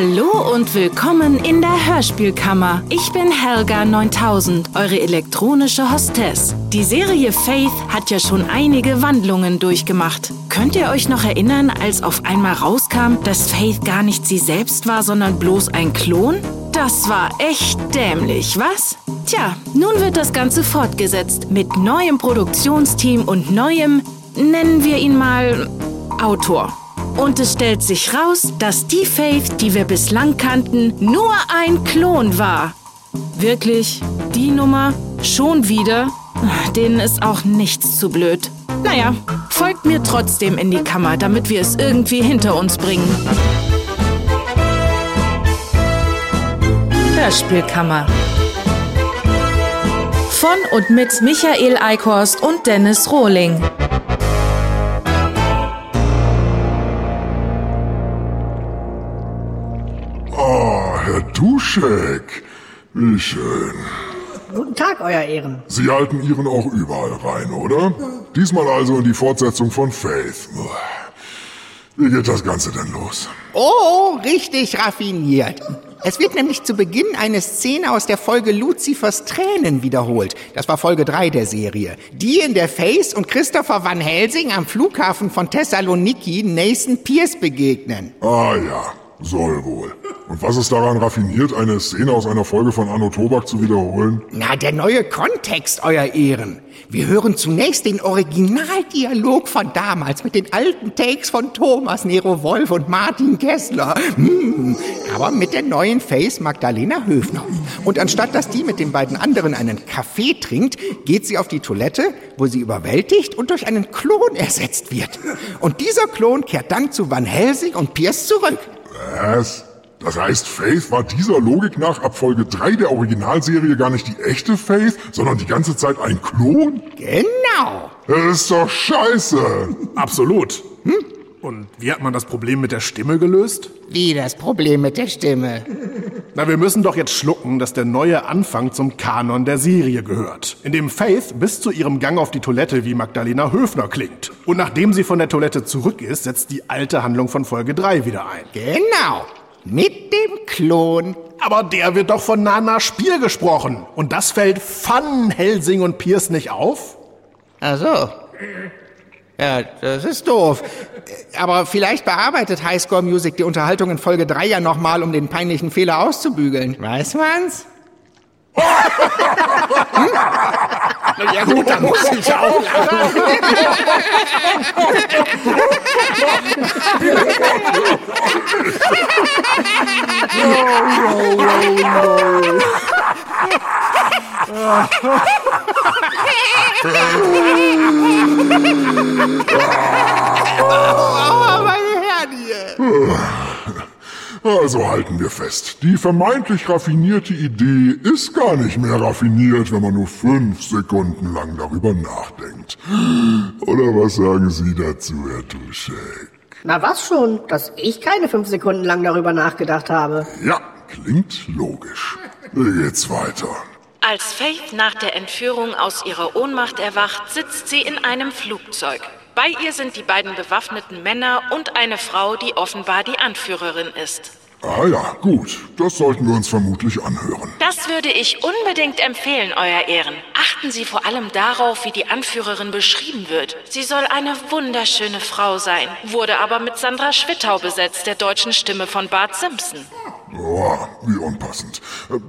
Hallo und willkommen in der Hörspielkammer. Ich bin Helga 9000, eure elektronische Hostess. Die Serie Faith hat ja schon einige Wandlungen durchgemacht. Könnt ihr euch noch erinnern, als auf einmal rauskam, dass Faith gar nicht sie selbst war, sondern bloß ein Klon? Das war echt dämlich, was? Tja, nun wird das Ganze fortgesetzt mit neuem Produktionsteam und neuem, nennen wir ihn mal, Autor. Und es stellt sich raus, dass die Faith, die wir bislang kannten, nur ein Klon war. Wirklich? Die Nummer? Schon wieder? Denen ist auch nichts zu blöd. Naja, folgt mir trotzdem in die Kammer, damit wir es irgendwie hinter uns bringen. Hörspielkammer. Von und mit Michael Eickhorst und Dennis Rohling. Duschek. Wie schön. Guten Tag, Euer Ehren. Sie halten Ihren auch überall rein, oder? Diesmal also in die Fortsetzung von Faith. Wie geht das Ganze denn los? Oh, richtig raffiniert. Es wird nämlich zu Beginn eine Szene aus der Folge Luzifers Tränen wiederholt. Das war Folge 3 der Serie. Die, in der Face und Christopher Van Helsing am Flughafen von Thessaloniki Nathan Pierce begegnen. Ah ja, soll wohl. Und was ist daran raffiniert, eine Szene aus einer Folge von Anno Tobak zu wiederholen? Na, der neue Kontext, Euer Ehren. Wir hören zunächst den Originaldialog von damals mit den alten Takes von Thomas Nero Wolf und Martin Kessler. Hm, aber mit der neuen Face Magdalena Höfner. Und anstatt dass die mit den beiden anderen einen Kaffee trinkt, geht sie auf die Toilette, wo sie überwältigt und durch einen Klon ersetzt wird. Und dieser Klon kehrt dann zu Van Helsing und Pierce zurück. Was? Das heißt, Faith war dieser Logik nach ab Folge 3 der Originalserie gar nicht die echte Faith, sondern die ganze Zeit ein Klon? Genau. Das ist doch scheiße. Absolut. Hm? Und wie hat man das Problem mit der Stimme gelöst? Wie das Problem mit der Stimme? Na, wir müssen doch jetzt schlucken, dass der neue Anfang zum Kanon der Serie gehört. In dem Faith bis zu ihrem Gang auf die Toilette wie Magdalena Höfner klingt. Und nachdem sie von der Toilette zurück ist, setzt die alte Handlung von Folge 3 wieder ein. Genau. Mit dem Klon. Aber der wird doch von Nana Spiel gesprochen. Und das fällt Van Helsing und Pierce nicht auf? Ach so. Ja, das ist doof. Aber vielleicht bearbeitet Highscore Music die Unterhaltung in Folge 3 ja nochmal, um den peinlichen Fehler auszubügeln. Weiß man's? hm? Ja gut, da muss ich auch lachen. oh, meine Herren Also halten wir fest, die vermeintlich raffinierte Idee ist gar nicht mehr raffiniert, wenn man nur fünf Sekunden lang darüber nachdenkt. Oder was sagen Sie dazu, Herr Duschek? Na was schon, dass ich keine fünf Sekunden lang darüber nachgedacht habe. Ja, klingt logisch. Wie geht's weiter? Als Faith nach der Entführung aus ihrer Ohnmacht erwacht, sitzt sie in einem Flugzeug. Bei ihr sind die beiden bewaffneten Männer und eine Frau, die offenbar die Anführerin ist. Ah ja, gut. Das sollten wir uns vermutlich anhören. Das würde ich unbedingt empfehlen, Euer Ehren. Achten Sie vor allem darauf, wie die Anführerin beschrieben wird. Sie soll eine wunderschöne Frau sein, wurde aber mit Sandra Schwittau besetzt, der deutschen Stimme von Bart Simpson. Oh, wie unpassend.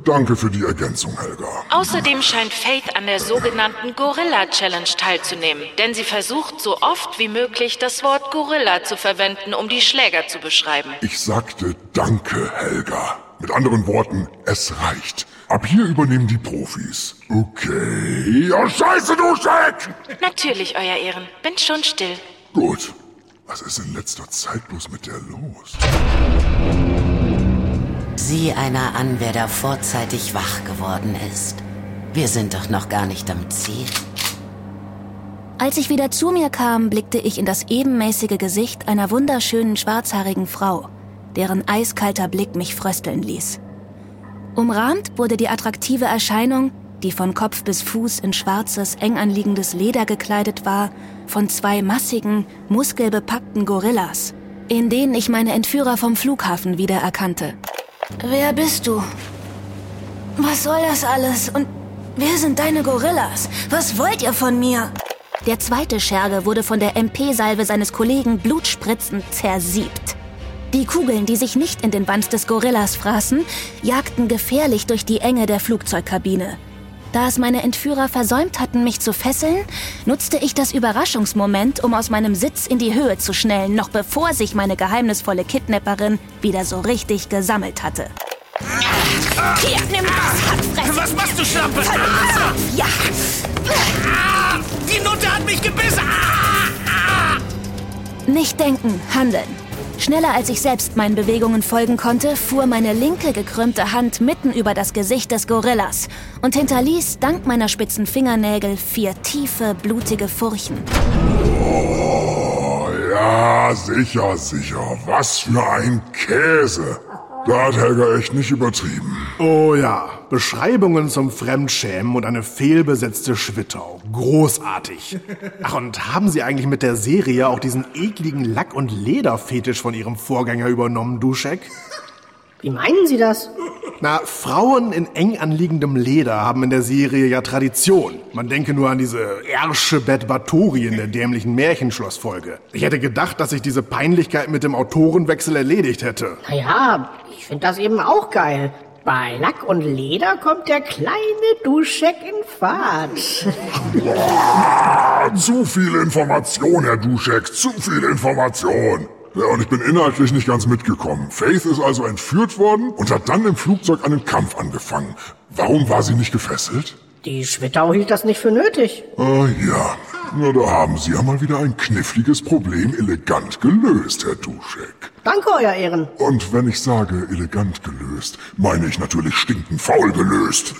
Danke für die Ergänzung, Helga. Außerdem scheint Faith an der sogenannten Gorilla Challenge teilzunehmen, denn sie versucht so oft wie möglich das Wort Gorilla zu verwenden, um die Schläger zu beschreiben. Ich sagte Danke, Helga. Mit anderen Worten, es reicht. Ab hier übernehmen die Profis. Okay. Ja, scheiße, du Scheck! Natürlich, Euer Ehren. Bin schon still. Gut. Was ist in letzter Zeit bloß mit der los? Sieh einer an, wer da vorzeitig wach geworden ist. Wir sind doch noch gar nicht am Ziel. Als ich wieder zu mir kam, blickte ich in das ebenmäßige Gesicht einer wunderschönen schwarzhaarigen Frau, deren eiskalter Blick mich frösteln ließ. Umrahmt wurde die attraktive Erscheinung, die von Kopf bis Fuß in schwarzes, eng anliegendes Leder gekleidet war, von zwei massigen, muskelbepackten Gorillas. in denen ich meine Entführer vom Flughafen wiedererkannte. Wer bist du? Was soll das alles? Und wer sind deine Gorillas? Was wollt ihr von mir? Der zweite Scherge wurde von der MP-Salve seines Kollegen blutspritzend zersiebt. Die Kugeln, die sich nicht in den Wanst des Gorillas fraßen, jagten gefährlich durch die Enge der Flugzeugkabine. Da es meine Entführer versäumt hatten, mich zu fesseln, nutzte ich das Überraschungsmoment, um aus meinem Sitz in die Höhe zu schnellen, noch bevor sich meine geheimnisvolle Kidnapperin wieder so richtig gesammelt hatte. Hier, nimm das, Handfressen. Was machst du, Schlampe? Ja. Ah, die Nutte hat mich gebissen. Ah, ah. Nicht denken, handeln. Schneller als ich selbst meinen Bewegungen folgen konnte, fuhr meine linke gekrümmte Hand mitten über das Gesicht des Gorillas und hinterließ dank meiner spitzen Fingernägel vier tiefe, blutige Furchen. Oh, ja, sicher, sicher. Was für ein Käse. Da hat Helga echt nicht übertrieben. Oh ja, Beschreibungen zum Fremdschämen und eine fehlbesetzte Schwittau. Großartig. Ach, und haben Sie eigentlich mit der Serie auch diesen ekligen Lack- und Lederfetisch von Ihrem Vorgänger übernommen, Duschek? Wie meinen Sie das? Na, Frauen in eng anliegendem Leder haben in der Serie ja Tradition. Man denke nur an diese Ersche Bet Batori in der dämlichen Märchenschlossfolge. Ich hätte gedacht, dass sich diese Peinlichkeit mit dem Autorenwechsel erledigt hätte. Naja, ich finde das eben auch geil. Bei Lack und Leder kommt der kleine Duschek in Fahrt. Ah, zu viel Information, Herr Duschek, zu viel Information. Ja, und ich bin inhaltlich nicht ganz mitgekommen. Faith ist also entführt worden und hat dann im Flugzeug einen Kampf angefangen. Warum war sie nicht gefesselt? Die Schwittau hielt das nicht für nötig. Ah ja, na da haben Sie ja mal wieder ein kniffliges Problem elegant gelöst, Herr Duschek. Danke, Euer Ehren. Und wenn ich sage elegant gelöst, meine ich natürlich stinkend faul gelöst.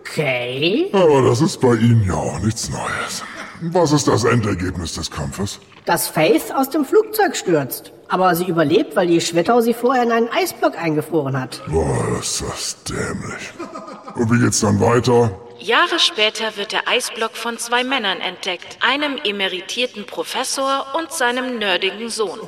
Okay. Aber das ist bei Ihnen ja auch nichts Neues. Was ist das Endergebnis des Kampfes? Dass Faith aus dem Flugzeug stürzt. Aber sie überlebt, weil die Schwittau sie vorher in einen Eisblock eingefroren hat. Boah, ist das dämlich. Und wie geht's dann weiter? Jahre später wird der Eisblock von zwei Männern entdeckt, einem emeritierten Professor und seinem nerdigen Sohn.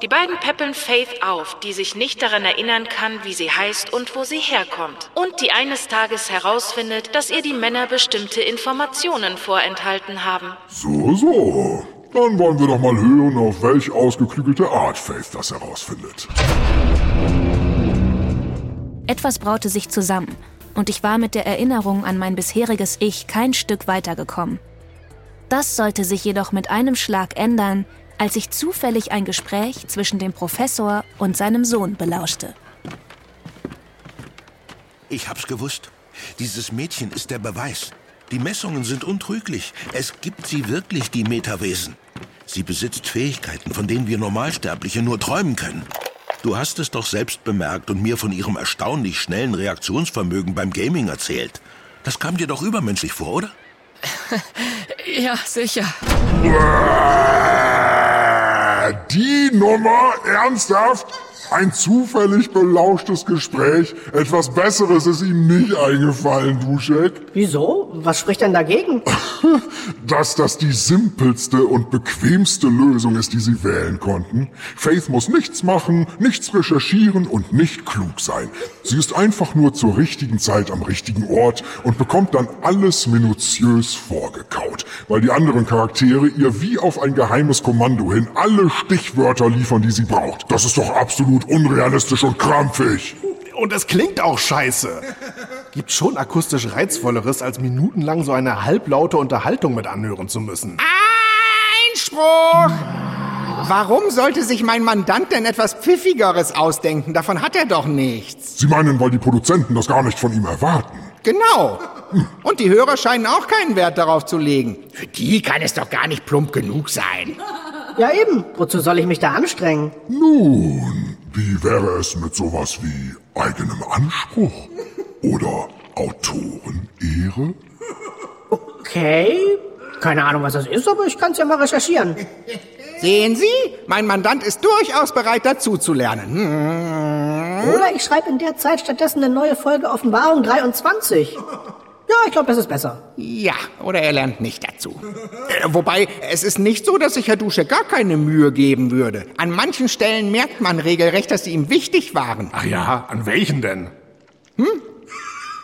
Die beiden peppeln Faith auf, die sich nicht daran erinnern kann, wie sie heißt und wo sie herkommt. Und die eines Tages herausfindet, dass ihr die Männer bestimmte Informationen vorenthalten haben. So, so. Dann wollen wir doch mal hören, auf welch ausgeklügelte Art Faith das herausfindet. Etwas braute sich zusammen und ich war mit der Erinnerung an mein bisheriges Ich kein Stück weitergekommen. Das sollte sich jedoch mit einem Schlag ändern, als ich zufällig ein Gespräch zwischen dem Professor und seinem Sohn belauschte. Ich hab's gewusst. Dieses Mädchen ist der Beweis. Die Messungen sind untrüglich. Es gibt sie wirklich, die Metawesen. Sie besitzt Fähigkeiten, von denen wir Normalsterbliche nur träumen können. Du hast es doch selbst bemerkt und mir von ihrem erstaunlich schnellen Reaktionsvermögen beim Gaming erzählt. Das kam dir doch übermenschlich vor, oder? Ja, sicher. Die Nummer? Ernsthaft? Ein zufällig belauschtes Gespräch? Etwas Besseres ist Ihnen nicht eingefallen, Duschek? Wieso? Was spricht denn dagegen? Dass das die simpelste und bequemste Lösung ist, die Sie wählen konnten. Faith muss nichts machen, nichts recherchieren und nicht klug sein. Sie ist einfach nur zur richtigen Zeit am richtigen Ort und bekommt dann alles minutiös vorgekaut, weil die anderen Charaktere ihr wie auf ein geheimes Kommando hin alle Stichwörter liefern, die sie braucht. Das ist doch absolut unrealistisch und krampfig. Und es klingt auch scheiße. Gibt schon akustisch reizvolleres, als minutenlang so eine halblaute Unterhaltung mit anhören zu müssen. Einspruch! Warum sollte sich mein Mandant denn etwas Pfiffigeres ausdenken? Davon hat er doch nichts. Sie meinen, weil die Produzenten das gar nicht von ihm erwarten. Genau. Und die Hörer scheinen auch keinen Wert darauf zu legen. Für die kann es doch gar nicht plump genug sein. Ja eben. Wozu soll ich mich da anstrengen? Nun, wie wäre es mit sowas wie eigenem Anspruch? Oder Autorenehre? Okay. Keine Ahnung, was das ist, aber ich kann's ja mal recherchieren. Sehen Sie, mein Mandant ist durchaus bereit dazu zu lernen. Hm. Oder ich schreibe in der Zeit stattdessen eine neue Folge Offenbarung 23. Ja, ich glaube, das ist besser. Ja, oder er lernt nicht dazu. Äh, wobei, es ist nicht so, dass sich Herr Dusche gar keine Mühe geben würde. An manchen Stellen merkt man regelrecht, dass sie ihm wichtig waren. Ach ja, an welchen denn? Hm?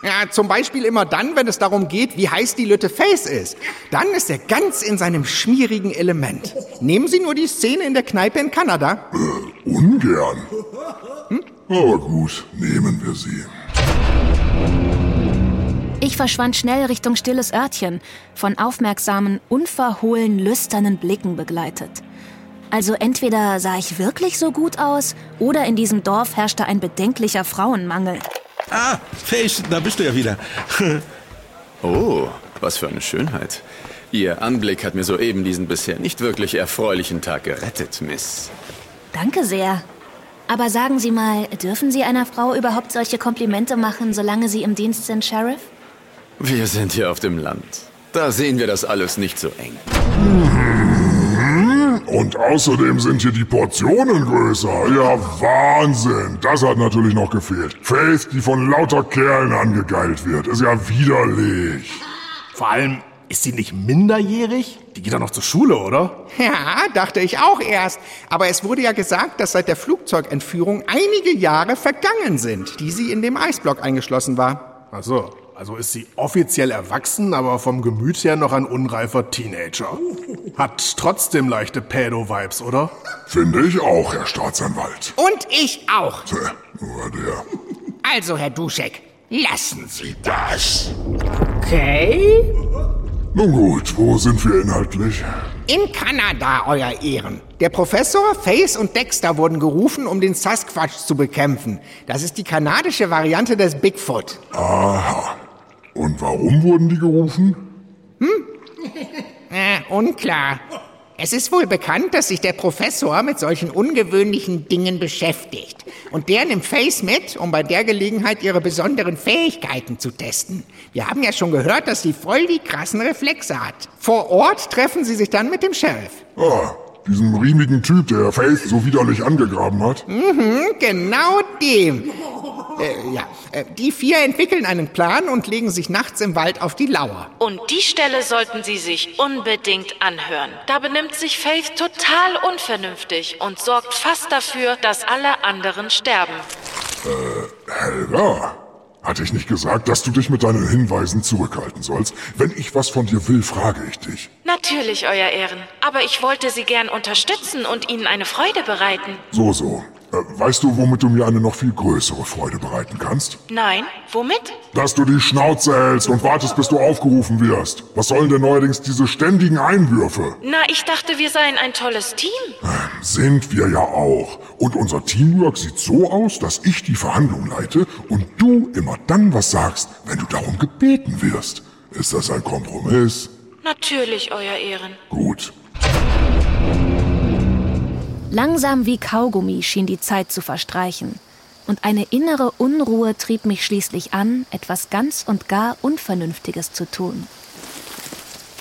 Ja, zum Beispiel immer dann, wenn es darum geht, wie heiß die Lütte Face ist. Dann ist er ganz in seinem schmierigen Element. Nehmen Sie nur die Szene in der Kneipe in Kanada. Äh, ungern. Hm? Aber gut, nehmen wir sie. Ich verschwand schnell Richtung stilles Örtchen, von aufmerksamen, unverhohlen, lüsternen Blicken begleitet. Also entweder sah ich wirklich so gut aus, oder in diesem Dorf herrschte ein bedenklicher Frauenmangel. Ah, Face, da bist du ja wieder. oh, was für eine Schönheit. Ihr Anblick hat mir soeben diesen bisher nicht wirklich erfreulichen Tag gerettet, Miss. Danke sehr. Aber sagen Sie mal, dürfen Sie einer Frau überhaupt solche Komplimente machen, solange Sie im Dienst sind, Sheriff? Wir sind hier auf dem Land. Da sehen wir das alles nicht so eng. Und außerdem sind hier die Portionen größer. Ja, Wahnsinn. Das hat natürlich noch gefehlt. Faith, die von lauter Kerlen angegeilt wird, ist ja widerlich. Vor allem, ist sie nicht minderjährig? Die geht doch noch zur Schule, oder? Ja, dachte ich auch erst. Aber es wurde ja gesagt, dass seit der Flugzeugentführung einige Jahre vergangen sind, die sie in dem Eisblock eingeschlossen war. Ach so. Also ist sie offiziell erwachsen, aber vom Gemüt her noch ein unreifer Teenager. Hat trotzdem leichte Pädo-Vibes, oder? Finde ich auch, Herr Staatsanwalt. Und ich auch. Tja, nur der. Also, Herr Duschek, lassen Sie das. Okay. Nun gut, wo sind wir inhaltlich? In Kanada, Euer Ehren. Der Professor, Face und Dexter wurden gerufen, um den Sasquatch zu bekämpfen. Das ist die kanadische Variante des Bigfoot. Aha. Und warum wurden die gerufen? Hm? äh, unklar. Es ist wohl bekannt, dass sich der Professor mit solchen ungewöhnlichen Dingen beschäftigt. Und der nimmt Face mit, um bei der Gelegenheit ihre besonderen Fähigkeiten zu testen. Wir haben ja schon gehört, dass sie voll die krassen Reflexe hat. Vor Ort treffen sie sich dann mit dem Sheriff. Ah, diesen riemigen Typ, der Faith so widerlich angegraben hat? Mhm, genau dem. Äh, ja, äh, die vier entwickeln einen Plan und legen sich nachts im Wald auf die Lauer. Und die Stelle sollten Sie sich unbedingt anhören. Da benimmt sich Faith total unvernünftig und sorgt fast dafür, dass alle anderen sterben. Äh, Helga? Hatte ich nicht gesagt, dass du dich mit deinen Hinweisen zurückhalten sollst? Wenn ich was von dir will, frage ich dich. Natürlich, Euer Ehren. Aber ich wollte Sie gern unterstützen und Ihnen eine Freude bereiten. So, so. Äh, weißt du, womit du mir eine noch viel größere Freude bereiten kannst? Nein, womit? Dass du die Schnauze hältst und wartest, bis du aufgerufen wirst. Was sollen denn neuerdings diese ständigen Einwürfe? Na, ich dachte, wir seien ein tolles Team. Ähm, sind wir ja auch. Und unser Teamwork sieht so aus, dass ich die Verhandlung leite und du immer dann was sagst, wenn du darum gebeten wirst. Ist das ein Kompromiss? Natürlich, Euer Ehren. Gut. Langsam wie Kaugummi schien die Zeit zu verstreichen. Und eine innere Unruhe trieb mich schließlich an, etwas ganz und gar Unvernünftiges zu tun.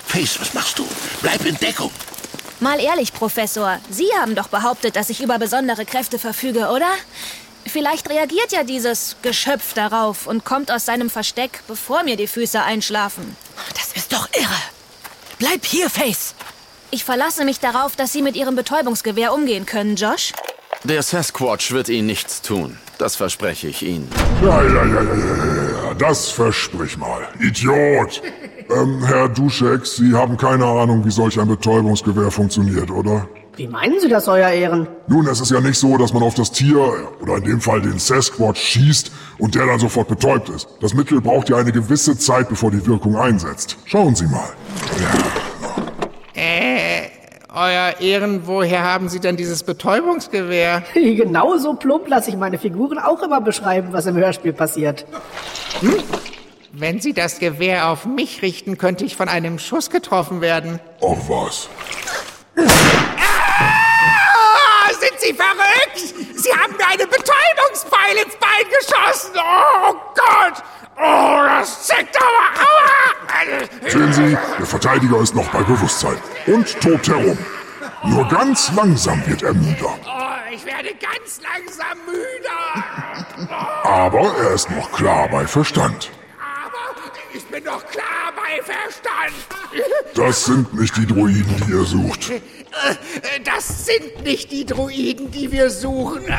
Face, was machst du? Bleib in Deckung. Mal ehrlich, Professor, Sie haben doch behauptet, dass ich über besondere Kräfte verfüge, oder? Vielleicht reagiert ja dieses Geschöpf darauf und kommt aus seinem Versteck, bevor mir die Füße einschlafen. Das ist doch irre. Bleib hier, Face. Ich verlasse mich darauf, dass Sie mit Ihrem Betäubungsgewehr umgehen können, Josh. Der Sasquatch wird Ihnen nichts tun. Das verspreche ich Ihnen. Ja, ja, ja, ja, ja, ja, das versprich mal. Idiot! Ähm, Herr Duschek, Sie haben keine Ahnung, wie solch ein Betäubungsgewehr funktioniert, oder? Wie meinen Sie das, Euer Ehren? Nun, es ist ja nicht so, dass man auf das Tier, oder in dem Fall den Sasquatch, schießt und der dann sofort betäubt ist. Das Mittel braucht ja eine gewisse Zeit, bevor die Wirkung einsetzt. Schauen Sie mal. Ja. Euer Ehren, woher haben Sie denn dieses Betäubungsgewehr? Genauso plump lasse ich meine Figuren auch immer beschreiben, was im Hörspiel passiert. Hm? Wenn Sie das Gewehr auf mich richten, könnte ich von einem Schuss getroffen werden. Ach was. Ah, sind Sie verrückt? Sie haben mir einen Betäubungspfeil ins Bein geschossen. Oh Gott! Oh, das zickt aber. Aua! Sehen Sie, der Verteidiger ist noch bei Bewusstsein und tobt herum. Nur ganz langsam wird er müder. Oh, ich werde ganz langsam müder. Aber er ist noch klar bei Verstand. Aber Ich bin doch klar bei Verstand! Das sind nicht die Droiden, die ihr sucht. Äh, das sind nicht die Droiden, die wir suchen.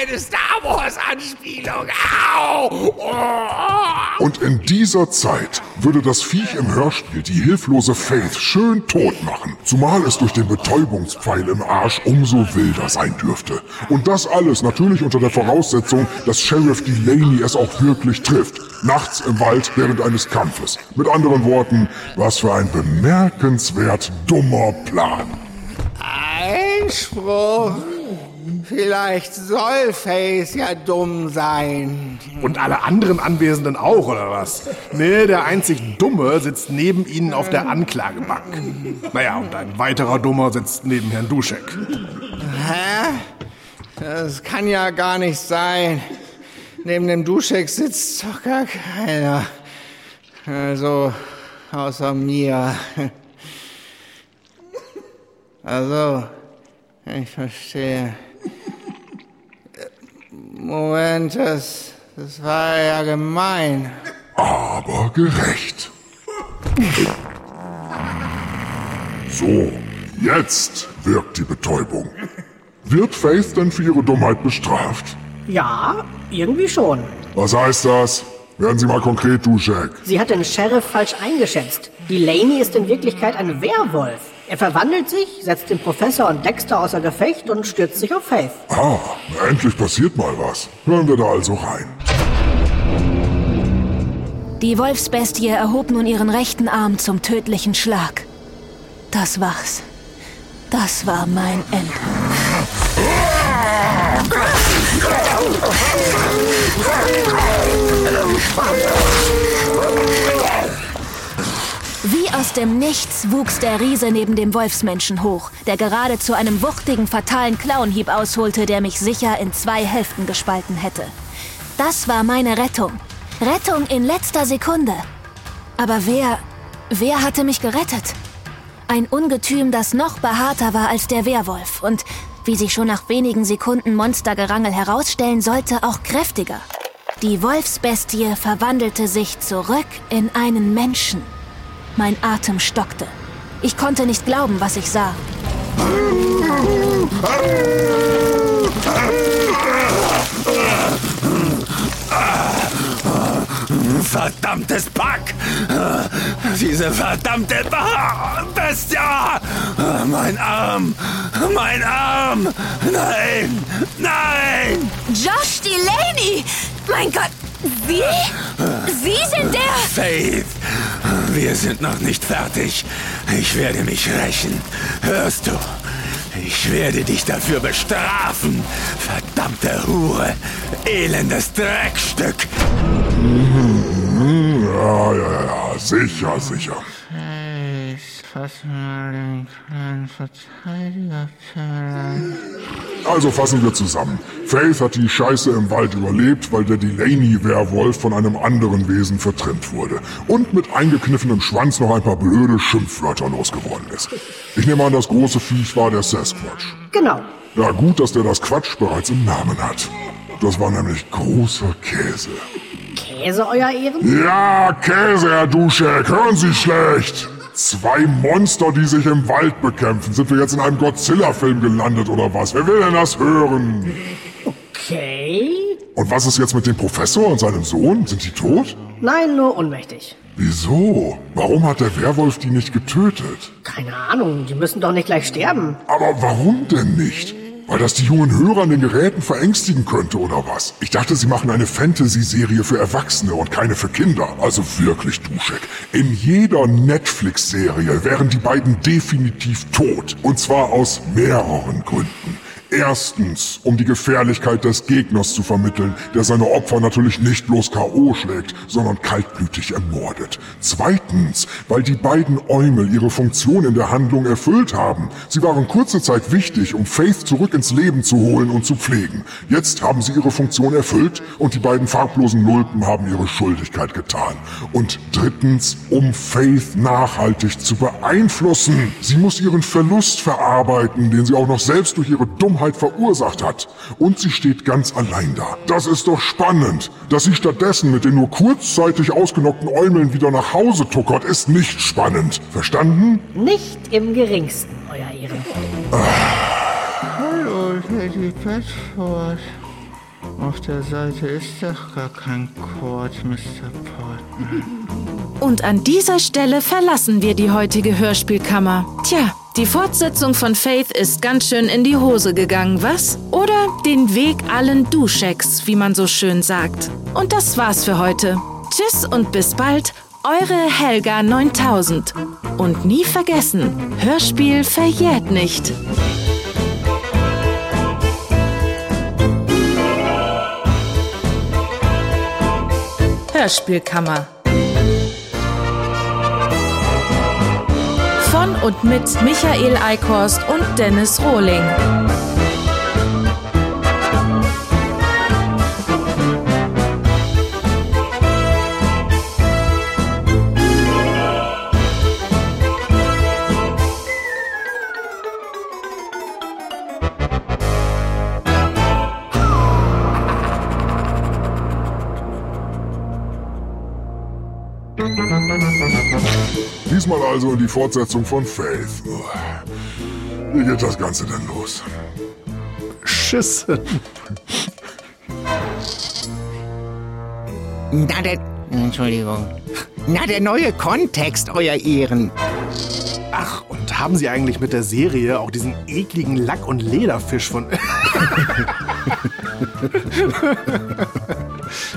Eine Star Wars-Anspielung. Au! Oh. Und in dieser Zeit würde das Viech im Hörspiel die hilflose Faith schön tot machen. Zumal es durch den Betäubungspfeil im Arsch umso wilder sein dürfte. Und das alles natürlich unter der Voraussetzung, dass Sheriff Delaney es auch wirklich trifft. Nachts im Wald während eines Kampfes. Mit anderen Worten, was für ein bemerkenswert dummer Plan. Einspruch. Vielleicht soll Face ja dumm sein. Und alle anderen Anwesenden auch, oder was? Nee, der einzig Dumme sitzt neben ihnen auf der Anklagebank. Naja, und ein weiterer Dummer sitzt neben Herrn Duschek. Hä? Das kann ja gar nicht sein. Neben dem Duschek sitzt doch gar keiner. Also, außer mir. Also, ich verstehe. Moment, das, das war ja gemein. Aber gerecht. So, jetzt wirkt die Betäubung. Wird Faith denn für ihre Dummheit bestraft? Ja, irgendwie schon. Was heißt das? Werden Sie mal konkret, du Jack. Sie hat den Sheriff falsch eingeschätzt. Delaney ist in Wirklichkeit ein Werwolf. Er verwandelt sich, setzt den Professor und Dexter außer Gefecht und stürzt sich auf Faith. Ah, endlich passiert mal was. Hören wir da also rein. Die Wolfsbestie erhob nun ihren rechten Arm zum tödlichen Schlag. Das war's. Das war mein Ende. Wie aus dem Nichts wuchs der Riese neben dem Wolfsmenschen hoch, der gerade zu einem wuchtigen, fatalen Klauenhieb ausholte, der mich sicher in zwei Hälften gespalten hätte. Das war meine Rettung. Rettung in letzter Sekunde. Aber wer, wer hatte mich gerettet? Ein Ungetüm, das noch behaarter war als der Werwolf und wie sich schon nach wenigen Sekunden Monstergerangel herausstellen sollte, auch kräftiger. Die Wolfsbestie verwandelte sich zurück in einen Menschen. Mein Atem stockte. Ich konnte nicht glauben, was ich sah. Verdammtes Pack! Diese verdammte Bestie! Mein Arm! Mein Arm! Nein! Nein! Josh Delaney! Mein Gott! Sie? Sie sind der... Faith! Wir sind noch nicht fertig. Ich werde mich rächen. Hörst du? Ich werde dich dafür bestrafen. Verdammte Hure. Elendes Dreckstück. Ja, ja, ja. Sicher, sicher. Fass mal den kleinen Verteidiger Also fassen wir zusammen. Faith hat die Scheiße im Wald überlebt, weil der Delaney-Werwolf von einem anderen Wesen vertrimmt wurde. Und mit eingekniffenem Schwanz noch ein paar blöde Schimpfwörter losgeworden ist. Ich nehme an, das große Viech war der Sasquatch. Genau. Ja, gut, dass der das Quatsch bereits im Namen hat. Das war nämlich großer Käse. Käse, Euer Ehren? Ja, Käse, Herr Duschek. Hören Sie schlecht. Zwei Monster, die sich im Wald bekämpfen. Sind wir jetzt in einem Godzilla-Film gelandet oder was? Wer will denn das hören? Okay. Und was ist jetzt mit dem Professor und seinem Sohn? Sind die tot? Nein, nur ohnmächtig. Wieso? Warum hat der Werwolf die nicht getötet? Keine Ahnung, die müssen doch nicht gleich sterben. Aber warum denn nicht? Weil das die jungen Hörer an den Geräten verängstigen könnte, oder was? Ich dachte, sie machen eine Fantasy-Serie für Erwachsene und keine für Kinder. Also wirklich, Duschek. In jeder Netflix-Serie wären die beiden definitiv tot. Und zwar aus mehreren Gründen. Erstens, um die Gefährlichkeit des Gegners zu vermitteln, der seine Opfer natürlich nicht bloß K.O. schlägt, sondern kaltblütig ermordet. Zweitens, weil die beiden Eumel ihre Funktion in der Handlung erfüllt haben. Sie waren kurze Zeit wichtig, um Faith zurück ins Leben zu holen und zu pflegen. Jetzt haben sie ihre Funktion erfüllt und die beiden farblosen Nulpen haben ihre Schuldigkeit getan. Und drittens, um Faith nachhaltig zu beeinflussen. Sie muss ihren Verlust verarbeiten, den sie auch noch selbst durch ihre Dummheit Dummheit verursacht hat. Und sie steht ganz allein da. Das ist doch spannend. Dass sie stattdessen mit den nur kurzzeitig ausgenockten Äumeln wieder nach Hause tuckert, ist nicht spannend. Verstanden? Nicht im geringsten, Euer Ehren. Hallo, Lady Bedford. Auf der Seite ist doch gar kein Code, Mr. Portman. Und an dieser Stelle verlassen wir die heutige Hörspielkammer. Tja, die Fortsetzung von Faith ist ganz schön in die Hose gegangen, was? Oder den Weg allen Duschecks, wie man so schön sagt. Und das war's für heute. Tschüss und bis bald, eure Helga 9000. Und nie vergessen, Hörspiel verjährt nicht. Hörspielkammer. Von und mit Michael Eickhorst und Dennis Rohling. Diesmal also in die Fortsetzung von Faith. Wie geht das Ganze denn los? Schissen. Na, der... Entschuldigung. Na, der neue Kontext, Euer Ehren. Ach, und haben Sie eigentlich mit der Serie auch diesen ekligen Lack- und Lederfisch von...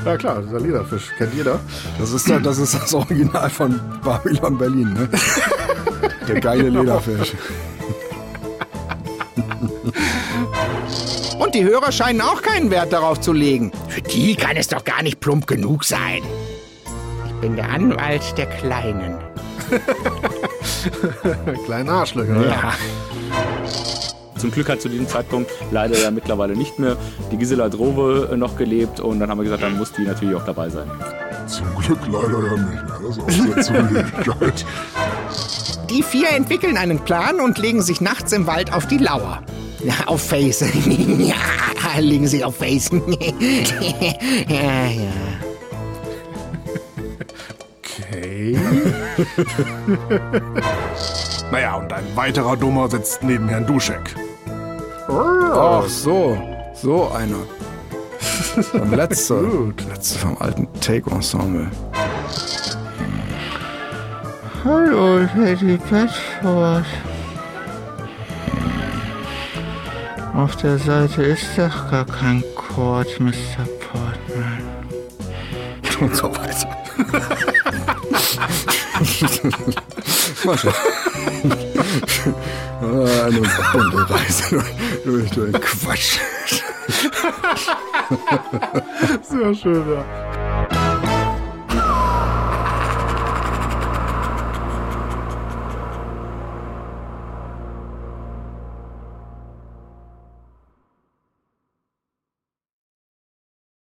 ja klar, dieser Lederfisch. Kennt jeder? Das ist, da- das ist das Original von Babylon Berlin, ne? Der geile Genau. Lederfisch. Und die Hörer scheinen auch keinen Wert darauf zu legen. Für die kann es doch gar nicht plump genug sein. Ich bin der Anwalt der Kleinen. Kleine Arschlöcher. ne? Ja. Zum Glück hat zu diesem Zeitpunkt leider ja mittlerweile nicht mehr die Gisela Drowe äh, noch gelebt und dann haben wir gesagt, dann muss die natürlich auch dabei sein. Zum Glück leider ja nicht mehr. Das ist auch sehr zur Ewigkeit. Die vier entwickeln einen Plan und legen sich nachts im Wald auf die Lauer. Ja, auf Face. ja, legen sich auf Face. ja, ja. Okay. naja, und ein weiterer Dummer sitzt neben Herrn Duschek. Ach so, so einer. Der letzte. letzte vom alten Take-Ensemble. Hallo, Lady Bedford. Auf der Seite ist doch gar kein Code, Mr. Portman. Und so weiter. Mascha. Ah, Eine bunte Reise durch, durch Quatsch. Sehr schön, ja.